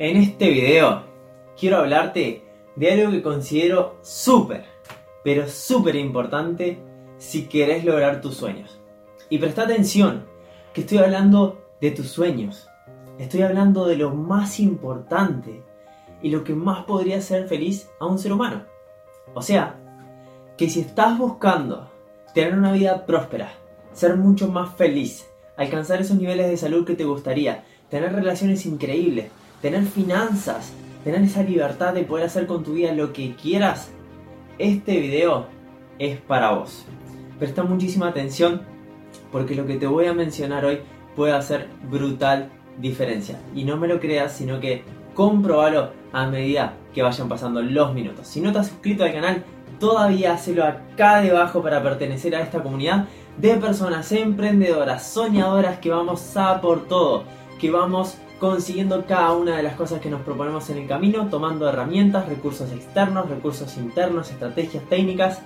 En este video quiero hablarte de algo que considero súper, pero súper importante si querés lograr tus sueños. Y presta atención, que estoy hablando de tus sueños. Estoy hablando de lo más importante y lo que más podría hacer feliz a un ser humano. O sea, que si estás buscando tener una vida próspera, ser mucho más feliz, alcanzar esos niveles de salud que te gustaría, tener relaciones increíbles, tener finanzas, tener esa libertad de poder hacer con tu vida lo que quieras, este video es para vos. Presta muchísima atención porque lo que te voy a mencionar hoy puede hacer brutal diferencia. Y no me lo creas, sino que comprobalo a medida que vayan pasando los minutos. Si no te has suscrito al canal, todavía hazlo acá debajo para pertenecer a esta comunidad de personas emprendedoras, soñadoras que vamos a por todo, que vamos consiguiendo cada una de las cosas que nos proponemos en el camino, tomando herramientas, recursos externos, recursos internos, estrategias técnicas,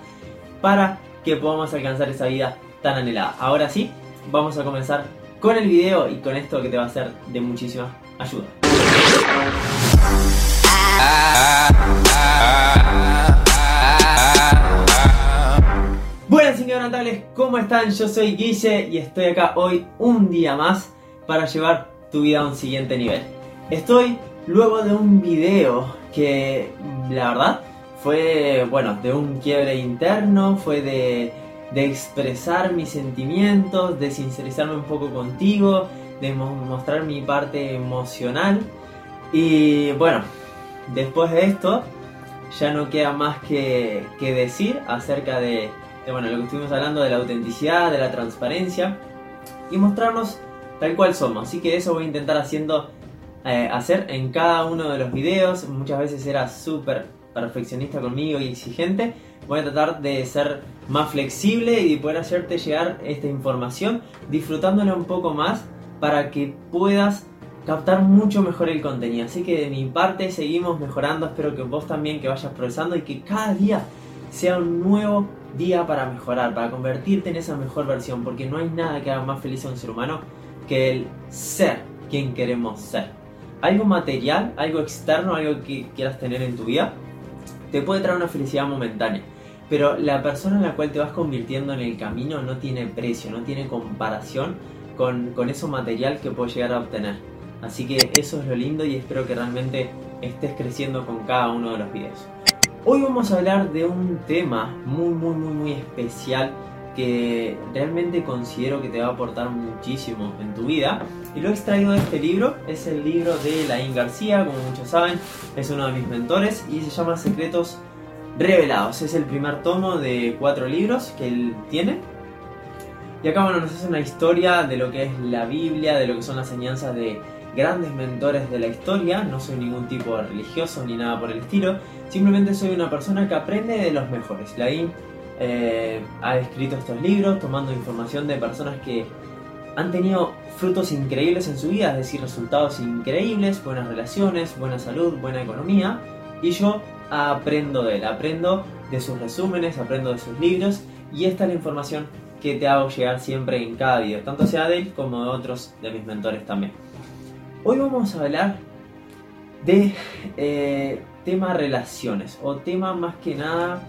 para que podamos alcanzar esa vida tan anhelada. Ahora sí, vamos a comenzar con el video y con esto que te va a ser de muchísima ayuda. Buenas natales, ¿cómo están? Yo soy Guille y estoy acá hoy un día más para llevar tu vida a un siguiente nivel. Estoy luego de un video que la verdad fue, bueno, de un quiebre interno, fue de, de expresar mis sentimientos, de sincerizarme un poco contigo, de mostrar mi parte emocional. Y bueno, después de esto ya no queda más que, que decir acerca de, de, bueno, lo que estuvimos hablando de la autenticidad, de la transparencia y mostrarnos tal cual somos. Así que eso voy a intentar haciendo, eh, hacer en cada uno de los videos. Muchas veces era súper perfeccionista conmigo y exigente. Voy a tratar de ser más flexible y de poder hacerte llegar esta información disfrutándola un poco más para que puedas captar mucho mejor el contenido. Así que de mi parte seguimos mejorando. Espero que vos también que vayas progresando y que cada día sea un nuevo día para mejorar, para convertirte en esa mejor versión. Porque no hay nada que haga más feliz a un ser humano que el ser quien queremos ser. Algo material, algo externo, algo que quieras tener en tu vida, te puede traer una felicidad momentánea. Pero la persona en la cual te vas convirtiendo en el camino no tiene precio, no tiene comparación con, con eso material que puedes llegar a obtener. Así que eso es lo lindo y espero que realmente estés creciendo con cada uno de los videos. Hoy vamos a hablar de un tema muy muy muy muy especial que realmente considero que te va a aportar muchísimo en tu vida. Y lo he extraído de este libro, es el libro de Laín García, como muchos saben, es uno de mis mentores y se llama Secretos Revelados. Es el primer tomo de cuatro libros que él tiene. Y acá bueno, nos hace una historia de lo que es la Biblia, de lo que son las enseñanzas de grandes mentores de la historia. No soy ningún tipo de religioso ni nada por el estilo. Simplemente soy una persona que aprende de los mejores. Laín eh, ha escrito estos libros tomando información de personas que han tenido frutos increíbles en su vida, es decir, resultados increíbles, buenas relaciones, buena salud, buena economía. Y yo aprendo de él, aprendo de sus resúmenes, aprendo de sus libros y esta es la información que te hago llegar siempre en cada video, tanto sea de él como de otros de mis mentores también. Hoy vamos a hablar de eh, tema relaciones o tema más que nada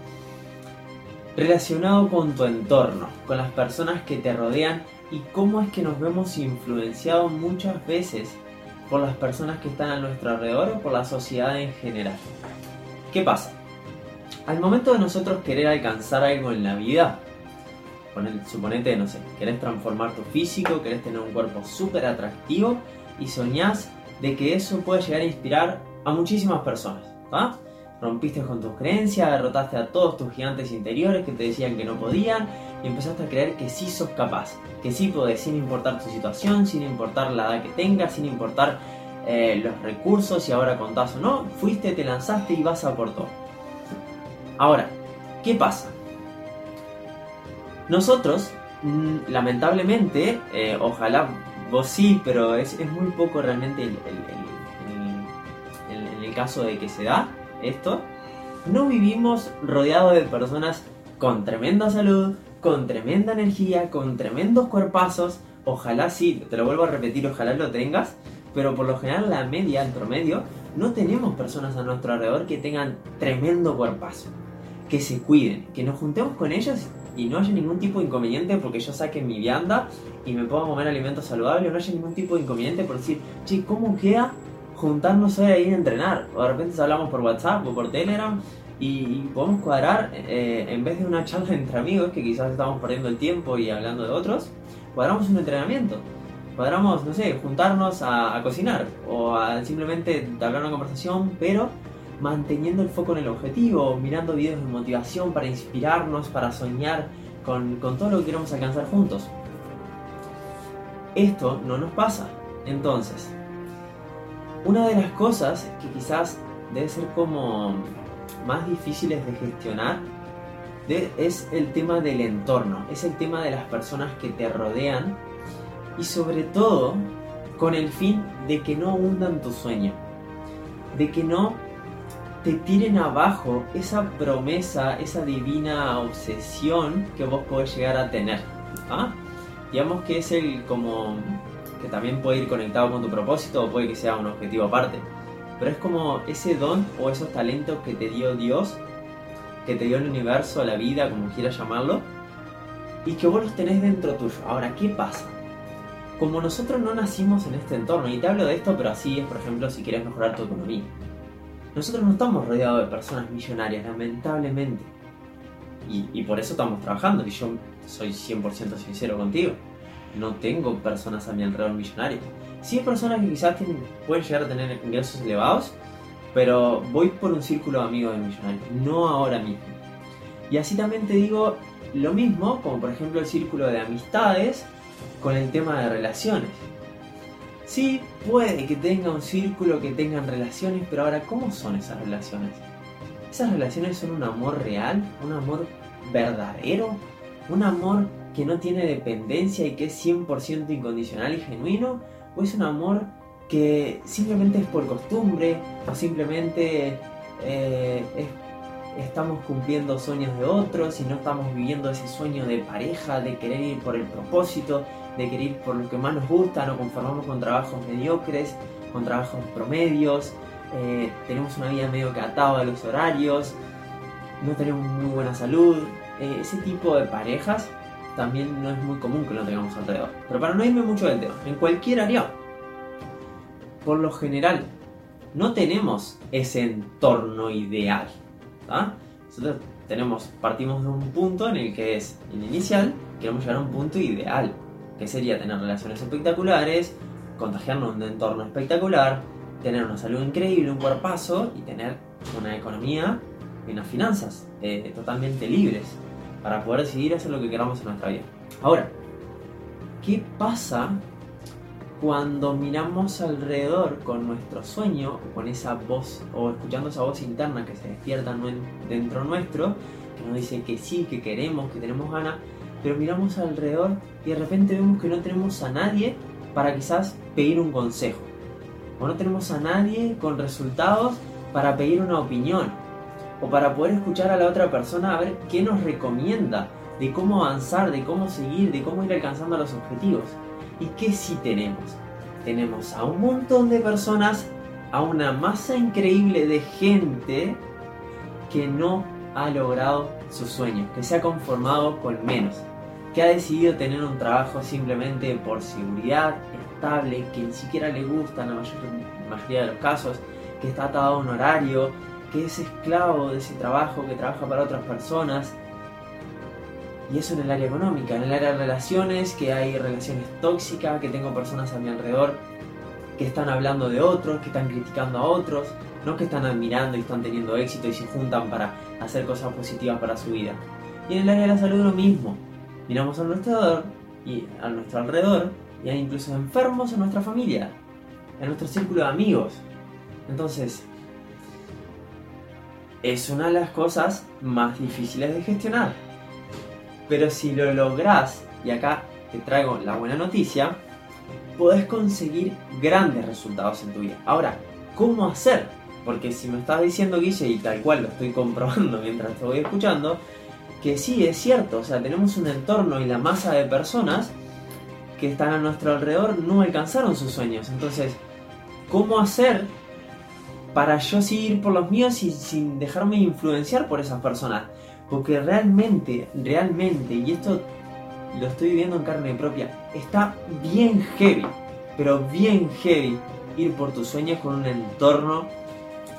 relacionado con tu entorno, con las personas que te rodean y cómo es que nos vemos influenciados muchas veces por las personas que están a nuestro alrededor o por la sociedad en general. ¿Qué pasa? Al momento de nosotros querer alcanzar algo en la vida, suponete, no sé, querés transformar tu físico, querés tener un cuerpo súper atractivo y soñás de que eso puede llegar a inspirar a muchísimas personas. ¿ah? Rompiste con tus creencias, derrotaste a todos tus gigantes interiores que te decían que no podían y empezaste a creer que sí sos capaz, que sí podés, sin importar tu situación, sin importar la edad que tengas, sin importar eh, los recursos, si ahora contás o no, fuiste, te lanzaste y vas a por todo. Ahora, ¿qué pasa? Nosotros, mm, lamentablemente, eh, ojalá vos sí, pero es, muy poco realmente el, el caso de que se da, esto, no vivimos rodeados de personas con tremenda salud, con tremenda energía, con tremendos cuerpazos. Ojalá sí, te lo vuelvo a repetir, ojalá lo tengas, pero por lo general la media, el promedio, no tenemos personas a nuestro alrededor que tengan tremendo cuerpazo, que se cuiden, que nos juntemos con ellos y no haya ningún tipo de inconveniente porque yo saque mi vianda y me pueda comer alimentos saludables, no haya ningún tipo de inconveniente por decir, che, ¿cómo queda juntarnos hoy ahí a entrenar? O de repente hablamos por WhatsApp o por Telegram y podemos cuadrar, eh, en vez de una charla entre amigos, que quizás estamos perdiendo el tiempo y hablando de otros, cuadramos un entrenamiento. Cuadramos, no sé, juntarnos a, cocinar o a simplemente hablar una conversación, pero manteniendo el foco en el objetivo, mirando videos de motivación para inspirarnos, para soñar con, con todo lo que queremos alcanzar juntos. Esto no nos pasa. Entonces, una de las cosas que quizás debe ser como más difíciles de gestionar es el tema del entorno, es el tema de las personas que te rodean y sobre todo con el fin de que no hundan tu sueño, de que no te tiren abajo esa promesa, esa divina obsesión que vos podés llegar a tener. ¿ah? Digamos que es el como que también puede ir conectado con tu propósito o puede que sea un objetivo aparte. Pero es como ese don o esos talentos que te dio Dios, que te dio el universo, la vida, como quieras llamarlo, y que vos los tenés dentro tuyo. Ahora, ¿qué pasa? Como nosotros no nacimos en este entorno, y te hablo de esto, pero así es, por ejemplo, si quieres mejorar tu economía. Nosotros no estamos rodeados de personas millonarias, lamentablemente. Y, y por eso estamos trabajando, y yo soy 100% sincero contigo. No tengo personas a mi alrededor millonarias Sí hay personas que quizás pueden llegar a tener ingresos elevados, pero voy por un círculo de amigos de millonarios, no ahora mismo. Y así también te digo lo mismo, como por ejemplo el círculo de amistades con el tema de relaciones. Sí, puede que tenga un círculo que tengan relaciones, pero ahora, ¿cómo son esas relaciones? ¿Esas relaciones son un amor real? ¿Un amor verdadero? ¿Un amor que no tiene dependencia y que es 100% incondicional y genuino? o es un amor que simplemente es por costumbre o simplemente eh, estamos cumpliendo sueños de otros y no estamos viviendo ese sueño de pareja, de querer ir por el propósito, de querer ir por lo que más nos gusta, nos conformamos con trabajos mediocres, con trabajos promedios, eh, tenemos una vida medio que a los horarios, no tenemos muy buena salud, eh, ese tipo de parejas también no es muy común que lo tengamos alrededor. Pero para no irme mucho del tema, en cualquier área, por lo general, no tenemos ese entorno ideal. Nosotros tenemos, partimos de un punto en el que es, en inicial, queremos llegar a un punto ideal, que sería tener relaciones espectaculares, contagiarnos un entorno espectacular, tener una salud increíble, un cuerpazo y tener una economía y unas finanzas eh, totalmente libres para poder decidir hacer lo que queramos en nuestra vida. Ahora, ¿qué pasa cuando miramos alrededor con nuestro sueño con esa voz o escuchando esa voz interna que se despierta dentro nuestro, que nos dice que sí, que queremos, que tenemos ganas, pero miramos alrededor y de repente vemos que no tenemos a nadie para quizás pedir un consejo, o no tenemos a nadie con resultados para pedir una opinión, o para poder escuchar a la otra persona a ver qué nos recomienda de cómo avanzar, de cómo seguir, de cómo ir alcanzando los objetivos. ¿Y qué sí tenemos? Tenemos a un montón de personas, a una masa increíble de gente que no ha logrado sus sueños, que se ha conformado con menos, que ha decidido tener un trabajo simplemente por seguridad, estable, que ni siquiera le gusta en la mayoría de los casos, que está atado a un horario, que es esclavo de ese trabajo, que trabaja para otras personas. Y eso en el área económica, en el área de relaciones, que hay relaciones tóxicas, que tengo personas a mi alrededor que están hablando de otros, que están criticando a otros, no que están admirando y están teniendo éxito y se juntan para hacer cosas positivas para su vida. Y en el área de la salud lo mismo. Miramos a nuestro alrededor y a nuestro alrededor y hay incluso enfermos en nuestra familia, en nuestro círculo de amigos. Entonces, es una de las cosas más difíciles de gestionar. Pero si lo lográs, y acá te traigo la buena noticia, podés conseguir grandes resultados en tu vida. Ahora, ¿cómo hacer? Porque si me estás diciendo, Guille, y tal cual lo estoy comprobando mientras te voy escuchando, que sí, es cierto, o sea, tenemos un entorno y la masa de personas que están a nuestro alrededor no alcanzaron sus sueños. Entonces, cómo hacer para yo seguir por los míos y sin dejarme influenciar por esas personas. Porque realmente, realmente, y esto lo estoy viviendo en carne propia, está bien heavy, pero bien heavy ir por tus sueños con un entorno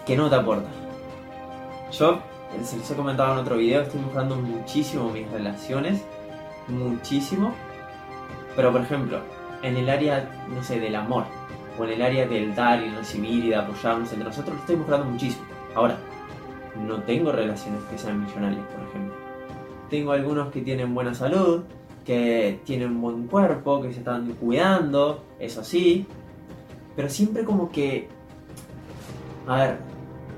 que no te aporta. Yo, se los he comentado en otro video, estoy mejorando muchísimo mis relaciones, muchísimo. Pero por ejemplo, en el área, no sé, del amor, o en el área del dar y recibir y de apoyarnos entre nosotros, lo estoy mejorando muchísimo. Ahora, no tengo relaciones que sean millonarias, por ejemplo. Tengo algunos que tienen buena salud, que tienen buen cuerpo, que se están cuidando, eso sí, pero siempre como que, a ver,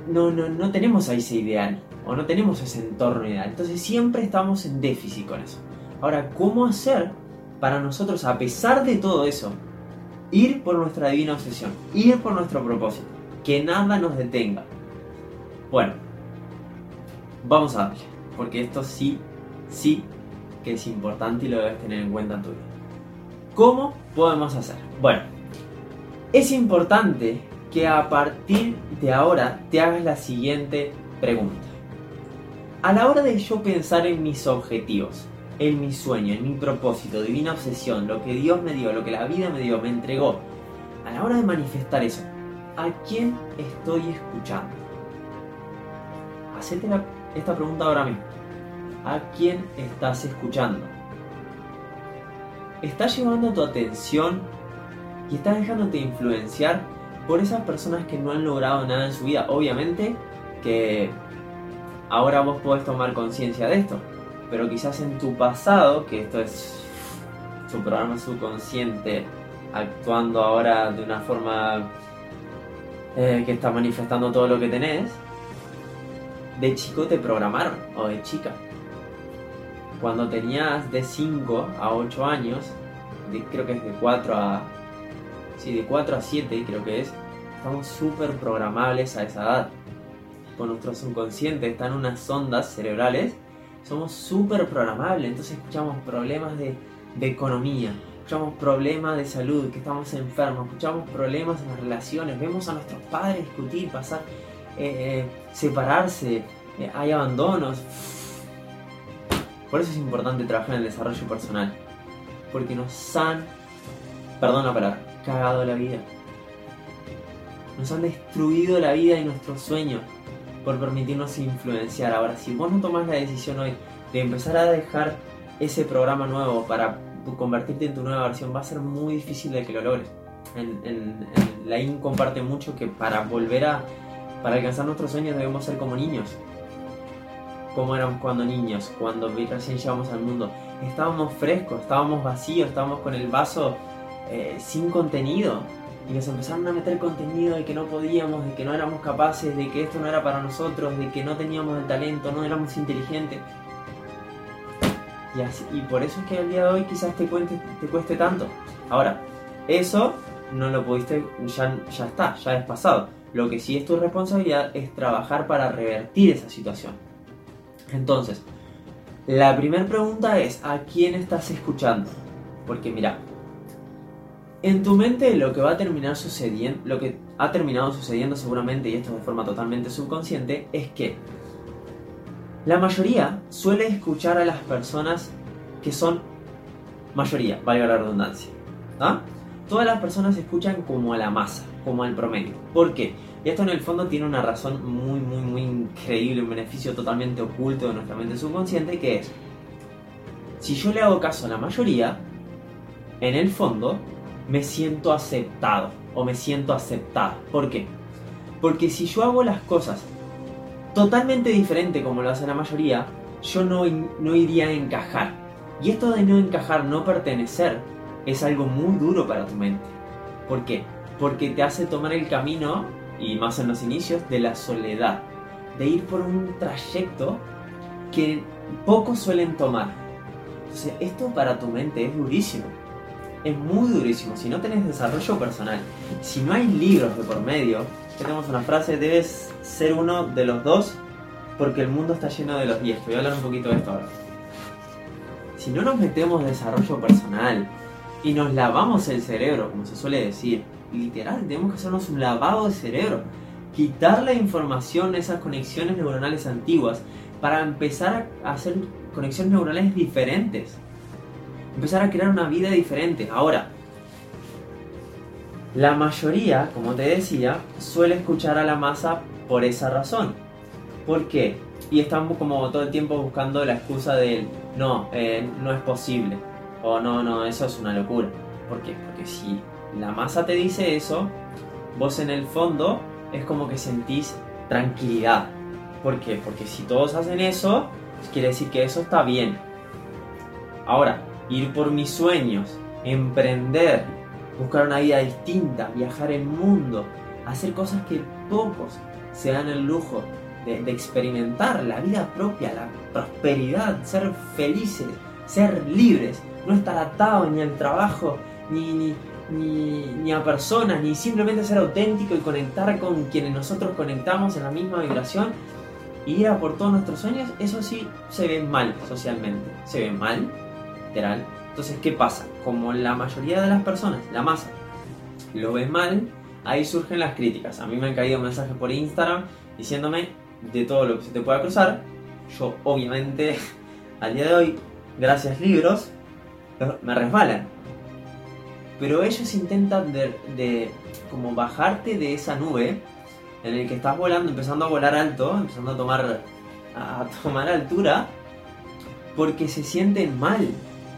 no, no, no tenemos a ese ideal, o no tenemos ese entorno ideal, entonces siempre estamos en déficit con eso. Ahora, ¿cómo hacer para nosotros, a pesar de todo eso, ir por nuestra divina obsesión, ir por nuestro propósito, que nada nos detenga? Bueno, vamos a darle, porque esto sí, sí que es importante y lo debes tener en cuenta en tu vida. ¿Cómo podemos hacer? Bueno, es importante que a partir de ahora te hagas la siguiente pregunta. A la hora de yo pensar en mis objetivos, en mi sueño, en mi propósito, divina obsesión, lo que Dios me dio, lo que la vida me dio, me entregó, a la hora de manifestar eso, ¿a quién estoy escuchando? Hacete esta pregunta ahora mismo a quién estás escuchando. ¿Estás llevando tu atención y estás dejándote influenciar por esas personas que no han logrado nada en su vida? Obviamente que ahora vos podés tomar conciencia de esto, pero quizás en tu pasado, que esto es tu programa subconsciente actuando ahora de una forma eh, que está manifestando todo lo que tenés, de chico te programaron, o de chica cuando tenías de 5 a 8 años, creo que es de 4 a. Sí, de 4 a 7 creo que es, estamos súper programables a esa edad. Con nuestro subconsciente están unas ondas cerebrales, somos súper programables, entonces escuchamos problemas de, economía, escuchamos problemas de salud, que estamos enfermos, escuchamos problemas en las relaciones, vemos a nuestros padres discutir, pasar, eh, eh, separarse, eh, hay abandonos por eso es importante trabajar en el desarrollo personal. Porque nos han, perdón la palabra, cagado la vida. Nos han destruido la vida y nuestros sueños por permitirnos influenciar. Ahora, si vos no tomás la decisión hoy de empezar a dejar ese programa nuevo para convertirte en tu nueva versión, va a ser muy difícil de que lo logres. En, la IN comparte mucho que para volver a, para alcanzar nuestros sueños debemos ser como niños como éramos cuando niños, cuando recién llegamos al mundo. Estábamos frescos, estábamos vacíos, estábamos con el vaso eh, sin contenido. Y nos empezaron a meter contenido de que no podíamos, de que no éramos capaces, de que esto no era para nosotros, de que no teníamos el talento, no éramos inteligentes. Y, por eso es que al día de hoy quizás te, cuente, te cueste tanto. Ahora, eso no lo pudiste, ya, ya está, ya es pasado. Lo que sí es tu responsabilidad es trabajar para revertir esa situación. Entonces, la primera pregunta es, ¿a quién estás escuchando? Porque mira, en tu mente lo que va a terminar sucediendo, lo que ha terminado sucediendo seguramente, y esto de forma totalmente subconsciente, es que la mayoría suele escuchar a las personas que son mayoría, valga la redundancia. ¿ah? Todas las personas escuchan como a la masa, como al promedio. ¿Por qué? Y esto en el fondo tiene una razón muy, muy, muy increíble, un beneficio totalmente oculto de nuestra mente subconsciente, que es, si yo le hago caso a la mayoría, en el fondo me siento aceptado o me siento aceptada. ¿Por qué? Porque si yo hago las cosas totalmente diferente como lo hace la mayoría, yo no, no iría a encajar. Y esto de no encajar, no pertenecer, es algo muy duro para tu mente. ¿Por qué? Porque te hace tomar el camino y más en los inicios, de la soledad, de ir por un trayecto que pocos suelen tomar. Entonces, esto para tu mente es durísimo. Es muy durísimo. Si no tenés desarrollo personal, si no hay libros de por medio, tenemos una frase, debes ser uno de los dos porque el mundo está lleno de los diez. Voy a hablar un poquito de esto ahora. Si no nos metemos desarrollo personal y nos lavamos el cerebro, como se suele decir, literal, tenemos que hacernos un lavado de cerebro. Quitar la información, esas conexiones neuronales antiguas, para empezar a hacer conexiones neuronales diferentes. Empezar a crear una vida diferente. Ahora, la mayoría, como te decía, suele escuchar a la masa por esa razón. ¿Por qué? Y estamos como todo el tiempo buscando la excusa del no, eh, no es posible. O no, no, eso es una locura. ¿Por qué? Porque si la masa te dice eso, vos en el fondo es como que sentís tranquilidad. ¿Por qué? Porque si todos hacen eso, quiere decir que eso está bien. Ahora, ir por mis sueños, emprender, buscar una vida distinta, viajar el mundo, hacer cosas que pocos se dan el lujo de, experimentar, la vida propia, la prosperidad, ser felices, ser libres, no estar atados ni al trabajo, ni, ni, ni, a personas, ni simplemente ser auténtico y conectar con quienes nosotros conectamos en la misma vibración y ir a por todos nuestros sueños, eso sí se ve mal socialmente, se ve mal, Entonces, ¿qué pasa? Como la mayoría de las personas, la masa, lo ve mal, ahí surgen las críticas. A mí me han caído mensajes por Instagram diciéndome de todo lo que se te pueda cruzar. Yo, obviamente, al día de hoy, gracias libros, me resbalan. Pero ellos intentan de como bajarte de esa nube en el que estás volando, empezando a volar alto, empezando a tomar, a tomar altura, porque se sienten mal.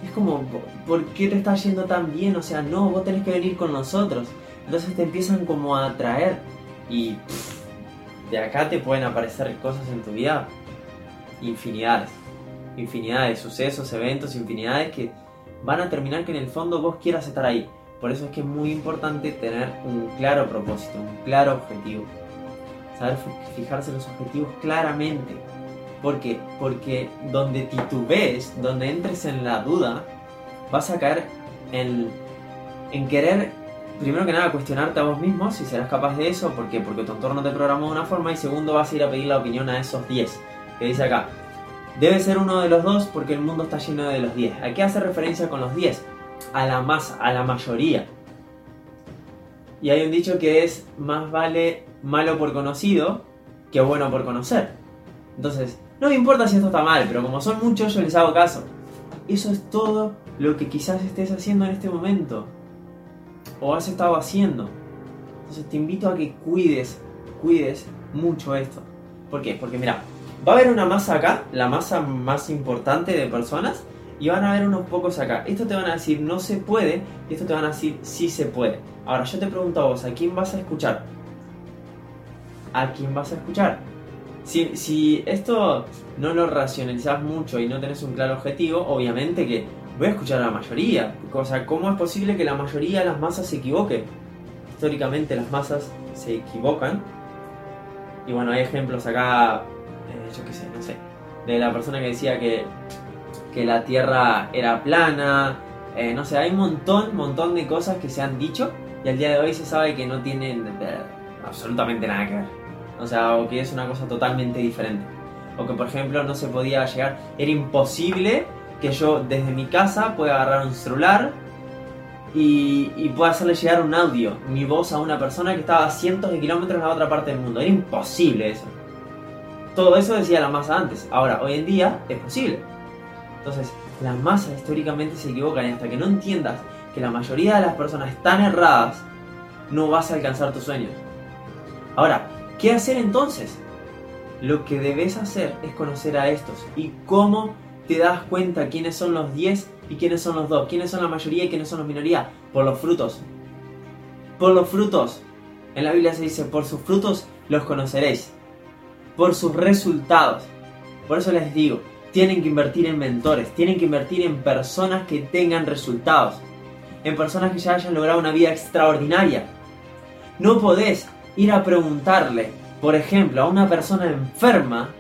Es como, ¿por qué te está yendo tan bien? O sea, no, vos tenés que venir con nosotros. Entonces te empiezan como a atraer y de acá te pueden aparecer cosas en tu vida, infinidades, infinidades, sucesos, eventos, infinidades que van a terminar que en el fondo vos quieras estar ahí. Por eso es que es muy importante tener un claro propósito, un claro objetivo saber fijarse los objetivos claramente. ¿Por qué? Porque donde titubees, donde entres en la duda, vas a caer en, en querer, primero que nada, cuestionarte a vos mismo si serás capaz de eso. ¿Por? Porque tu entorno te programó de una forma y segundo vas a ir a pedir la opinión a esos 10. Que dice acá, debe ser uno de los dos porque el mundo está lleno de los 10. ¿A qué hace referencia con los 10? A la masa, a la mayoría. Y hay un dicho que es, más vale malo por conocido que bueno por conocer. Entonces, no importa si esto está mal, pero como son muchos, yo les hago caso. Eso es todo lo que quizás estés haciendo en este momento. O has estado haciendo. Entonces te invito a que cuides, cuides mucho esto. ¿Por qué? Porque mira, va a haber una masa acá, la masa más importante de personas, y van a haber unos pocos acá. Esto te van a decir no se puede, y esto te van a decir sí se puede. Ahora yo te pregunto a vos, ¿a quién vas a escuchar? a quién vas a escuchar. Si, esto no lo racionalizas mucho y no tenés un claro objetivo, obviamente que voy a escuchar a la mayoría. O sea, ¿cómo es posible que la mayoría de las masas se equivoque? Históricamente las masas se equivocan. Y bueno, hay ejemplos acá, eh, yo qué sé, no sé, de la persona que decía que, que la Tierra era plana. Eh, no sé, hay un montón, montón de cosas que se han dicho y al día de hoy se sabe que no tienen absolutamente nada que ver. O sea, o que es una cosa totalmente diferente. O que, por ejemplo, no se podía llegar, era imposible que yo desde mi casa pueda agarrar un celular y, pueda hacerle llegar un audio, mi voz a una persona que estaba a cientos de kilómetros en la otra parte del mundo. Era imposible eso. Todo eso decía la masa antes. Ahora, hoy en día es posible. Entonces, las masas históricamente se equivocan y hasta que no entiendas que la mayoría de las personas están erradas, no vas a alcanzar tus sueños. Ahora, ¿Qué hacer entonces? Lo que debes hacer es conocer a estos. ¿Y cómo te das cuenta quiénes son los 10 y quiénes son los 2? ¿Quiénes son la mayoría y quiénes son la minoría? Por los frutos. Por los frutos. En la Biblia se dice, por sus frutos los conoceréis. Por sus resultados. Por eso les digo, tienen que invertir en mentores, tienen que invertir en personas que tengan resultados, en personas que ya hayan logrado una vida extraordinaria. No podés ir a preguntarle, por ejemplo, a una persona enferma,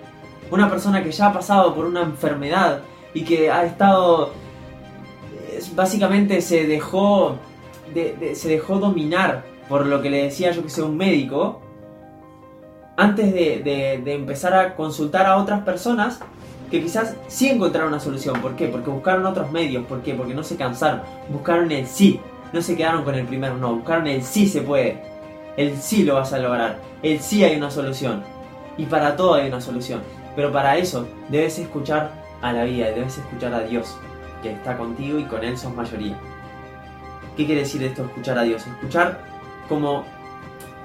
una persona que ya ha pasado por una enfermedad y que ha estado, básicamente se dejó, se dejó dominar por lo que le decía yo que sea un médico, antes de, empezar a consultar a otras personas que quizás sí encontraron una solución. ¿Por qué? Porque buscaron otros medios. ¿Por qué? Porque no se cansaron. Buscaron el sí. no se quedaron con el primer no, buscaron el sí se puede, el sí lo vas a lograr, el sí hay una solución. Y para todo hay una solución. Pero para eso debes escuchar a la vida, debes escuchar a Dios, que está contigo y con Él sos mayoría. ¿Qué quiere decir esto, escuchar a Dios? Escuchar como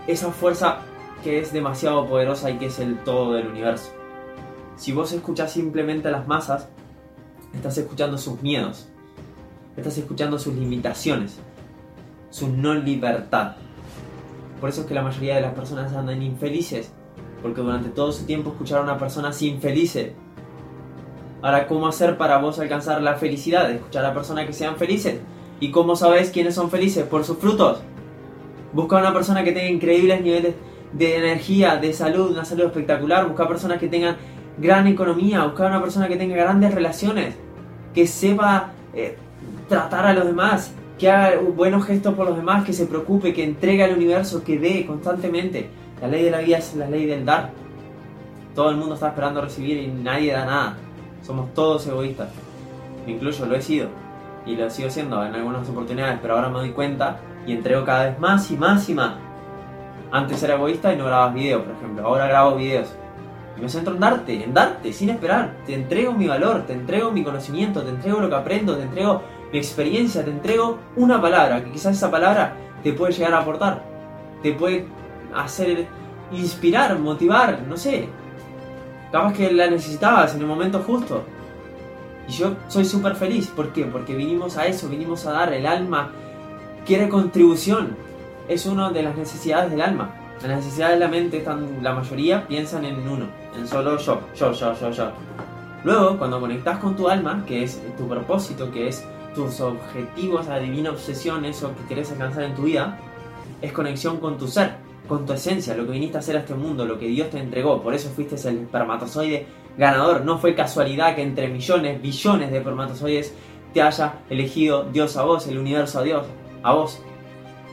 esa fuerza que es demasiado poderosa y que es el todo del universo. Si vos escuchás simplemente a las masas, estás escuchando sus miedos, estás escuchando sus limitaciones, su no libertad. Por eso es que la mayoría de las personas andan infelices, porque durante todo su tiempo escucharon a una persona infelices. Ahora, ¿cómo hacer para vos alcanzar la felicidad? Escuchar a personas que sean felices. ¿Y cómo sabes quiénes son felices? Por sus frutos. Busca una persona que tenga increíbles niveles de energía, de salud, una salud espectacular. Busca personas que tengan gran economía. Busca una persona que tenga grandes relaciones. Que sepa eh, tratar a los demás. Que haga buenos gestos por los demás. Que se preocupe. Que entregue al universo. Que dé constantemente. La ley de la vida es la ley del dar. Todo el mundo está esperando recibir y nadie da nada. Somos todos egoístas. Me incluyo, lo he sido. Y lo sigo siendo en algunas oportunidades, pero ahora me doy cuenta y entrego cada vez más y más y más. Antes era egoísta y no grababas videos, por ejemplo. Ahora grabo videos. Y me centro en darte, en darte, sin esperar. Te entrego mi valor, te entrego mi conocimiento, te entrego lo que aprendo, te entrego mi experiencia, te entrego una palabra, que quizás esa palabra te puede llegar a aportar. Te puede hacer inspirar, motivar, no sé. Capaz que la necesitabas en el momento justo. Y yo soy súper feliz. ¿Por qué? Porque vinimos a eso, vinimos a dar. El alma quiere contribución. Es una de las necesidades del alma. Las necesidades de la mente, están, la mayoría piensan en uno, en solo yo, yo, yo, yo, yo. Luego, cuando conectas con tu alma, que es tu propósito, que es tus objetivos, la divina obsesión, eso que quieres alcanzar en tu vida, es conexión con tu ser con tu esencia, lo que viniste a hacer a este mundo, lo que Dios te entregó. Por eso fuiste el espermatozoide ganador. No fue casualidad que entre millones, billones de espermatozoides te haya elegido Dios a vos, el universo a Dios, a vos.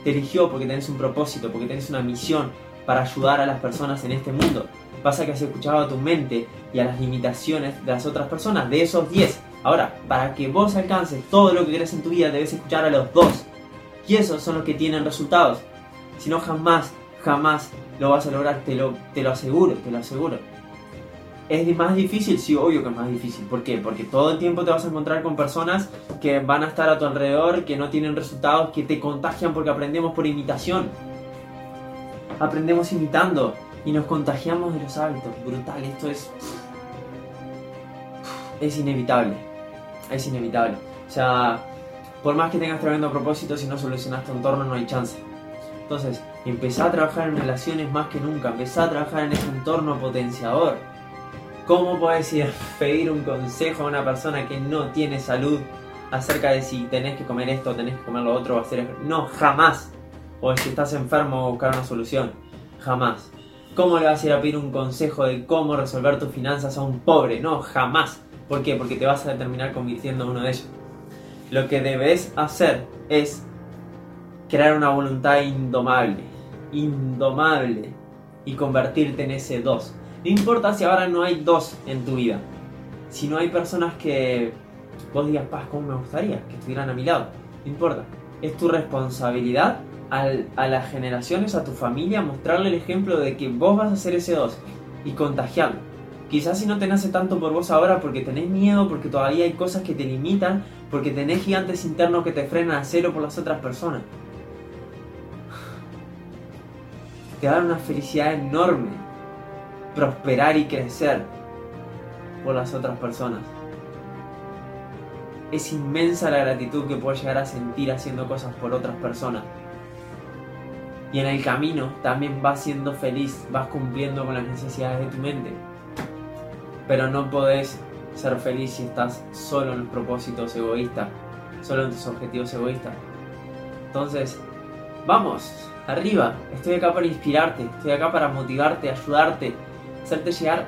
Te eligió porque tenés un propósito, porque tenés una misión para ayudar a las personas en este mundo. Pasa que has escuchado a tu mente y a las limitaciones de las otras personas, de esos 10. Ahora, para que vos alcances todo lo que querés en tu vida, debes escuchar a los dos. Y esos son los que tienen resultados. Si no, jamás jamás lo vas a lograr, te lo, te lo aseguro, te lo aseguro. ¿Es más difícil? Sí, obvio que es más difícil. ¿Por qué? Porque todo el tiempo te vas a encontrar con personas que van a estar a tu alrededor, que no tienen resultados, que te contagian porque aprendemos por imitación. Aprendemos imitando y nos contagiamos de los hábitos. Brutal, esto es... Es inevitable. Es inevitable. O sea, por más que tengas tremendo propósito, si no solucionas tu entorno no hay chance. Entonces, empezá a trabajar en relaciones más que nunca, empezá a trabajar en ese entorno potenciador. ¿Cómo puedes ir a pedir un consejo a una persona que no tiene salud acerca de si tenés que comer esto, tenés que comer lo otro, hacer No, jamás. O si estás enfermo, buscar una solución. Jamás. ¿Cómo le vas a ir a pedir un consejo de cómo resolver tus finanzas a un pobre? No, jamás. ¿Por qué? Porque te vas a terminar convirtiendo en uno de ellos. Lo que debes hacer es crear una voluntad indomable, indomable y convertirte en ese dos. No importa si ahora no hay dos en tu vida, si no hay personas que vos digas, paz, ¿cómo me gustaría que estuvieran a mi lado? No importa, es tu responsabilidad a las generaciones, a tu familia, mostrarle el ejemplo de que vos vas a ser ese dos y contagiarlo. Quizás si no te nace tanto por vos ahora porque tenés miedo, porque todavía hay cosas que te limitan, porque tenés gigantes internos que te frenan a cero por las otras personas. te da una felicidad enorme prosperar y crecer por las otras personas. Es inmensa la gratitud que puedes llegar a sentir haciendo cosas por otras personas. Y en el camino también vas siendo feliz, vas cumpliendo con las necesidades de tu mente. Pero no podés ser feliz si estás solo en los propósitos egoístas, solo en tus objetivos egoístas. Entonces, vamos, arriba. Estoy acá para inspirarte, estoy acá para motivarte, ayudarte, hacerte llegar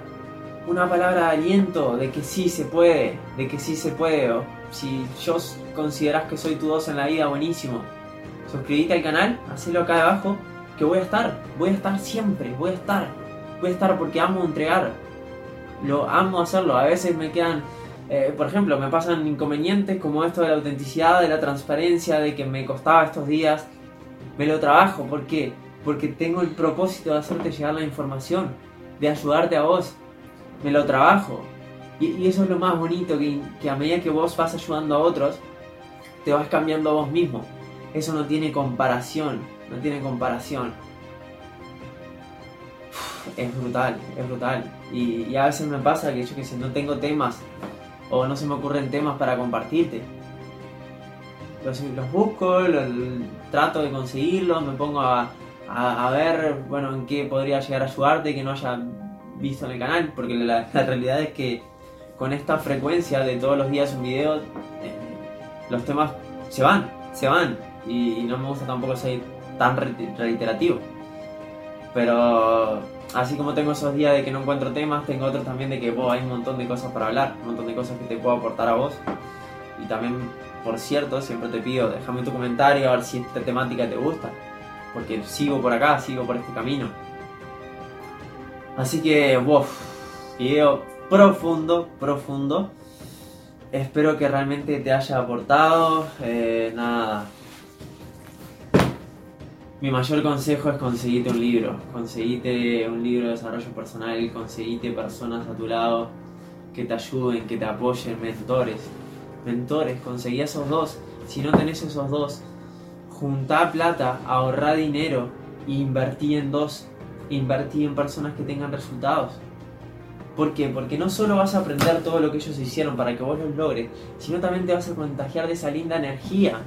una palabra de aliento de que sí se puede, de que sí se puede. si yo consideras que soy tu dos en la vida, buenísimo. Suscríbete al canal, hacelo acá abajo, que voy a estar, voy a estar siempre, voy a estar, voy a estar porque amo entregar, lo amo hacerlo. A veces me quedan Eh, por ejemplo, me pasan inconvenientes como esto de la autenticidad, de la transparencia, de que me costaba estos días. Me lo trabajo, ¿por qué? Porque tengo el propósito de hacerte llegar la información, de ayudarte a vos. Me lo trabajo. Y, eso es lo más bonito, que, que a medida que vos vas ayudando a otros, te vas cambiando a vos mismo. Eso no tiene comparación, no tiene comparación. es brutal, es brutal. Y, a veces me pasa que yo que sé, no tengo temas o no se me ocurren temas para compartirte. Los, busco, trato de conseguirlos, me pongo a, a, ver bueno, en qué podría llegar a ayudarte que no haya visto en el canal, porque la, realidad es que con esta frecuencia de todos los días un video, eh, los temas se van, se van, y, no me gusta tampoco ser tan reiterativo. Pero así como tengo esos días de que no encuentro temas, tengo otros también de que hay un montón de cosas para hablar, un montón de cosas que te puedo aportar a vos. Y también, por cierto, siempre te pido, déjame tu comentario a ver si esta temática te gusta, porque sigo por acá, sigo por este camino. Así que, wow, video profundo, profundo. Espero que realmente te haya aportado. Eh, nada, mi mayor consejo es conseguirte un libro, conseguirte un libro de desarrollo personal, conseguirte personas a tu lado que te ayuden, que te apoyen, mentores. Mentores, conseguí esos dos. Si no tenés esos dos, juntá plata, ahorrá dinero e invertí en dos. Invertí en personas que tengan resultados. ¿Por qué? Porque no solo vas a aprender todo lo que ellos hicieron para que vos los logres, sino también te vas a contagiar de esa linda energía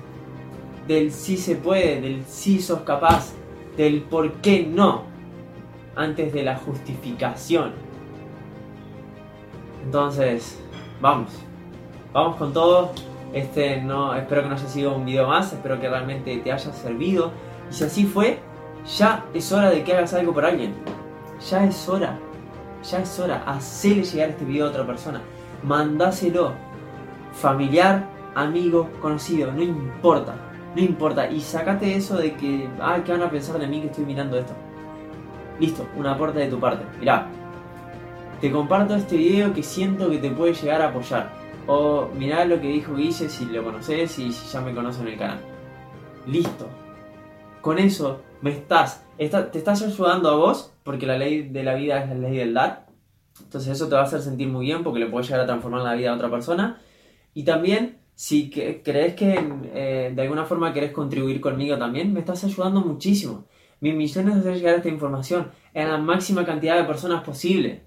del sí se puede, del sí sos capaz, del por qué no, antes de la justificación. Entonces, vamos, vamos con todo. Este no, espero que no haya sido un video más, espero que realmente te haya servido. Y si así fue, ya es hora de que hagas algo por alguien. Ya es hora, ya es hora. Hacerle llegar este video a otra persona. Mandáselo. Familiar, amigo, conocido, no importa no importa. Y sacate eso de que, ay, ¿qué van a pensar de mí que estoy mirando esto? Listo, un aporte de tu parte. Mirá, te comparto este video que siento que te puede llegar a apoyar. O mirá lo que dijo Guille si lo conoces y si ya me conoces en el canal. Listo. Con eso me estás, te estás ayudando a vos, porque la ley de la vida es la ley del dar. Entonces eso te va a hacer sentir muy bien porque le puede llegar a transformar la vida a otra persona. Y también si crees que eh, de alguna forma querés contribuir conmigo también, me estás ayudando muchísimo. Mi misión es hacer llegar esta información a la máxima cantidad de personas posible.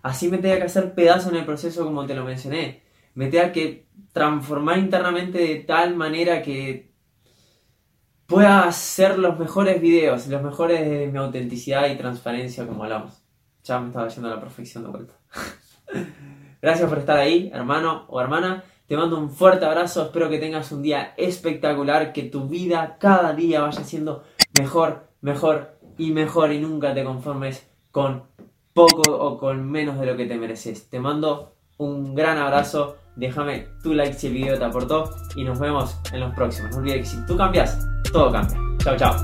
Así me tenga que hacer pedazo en el proceso como te lo mencioné. Me tenga que transformar internamente de tal manera que pueda hacer los mejores videos, los mejores de mi autenticidad y transparencia como hablamos. Ya me estaba yendo a la perfección de vuelta. Gracias por estar ahí, hermano o hermana. Te mando un fuerte abrazo, espero que tengas un día espectacular, que tu vida cada día vaya siendo mejor, mejor y mejor y nunca te conformes con poco o con menos de lo que te mereces. Te mando un gran abrazo, déjame tu like si el video te aportó y nos vemos en los próximos. No olvides que si tú cambias, todo cambia. Chao, chao.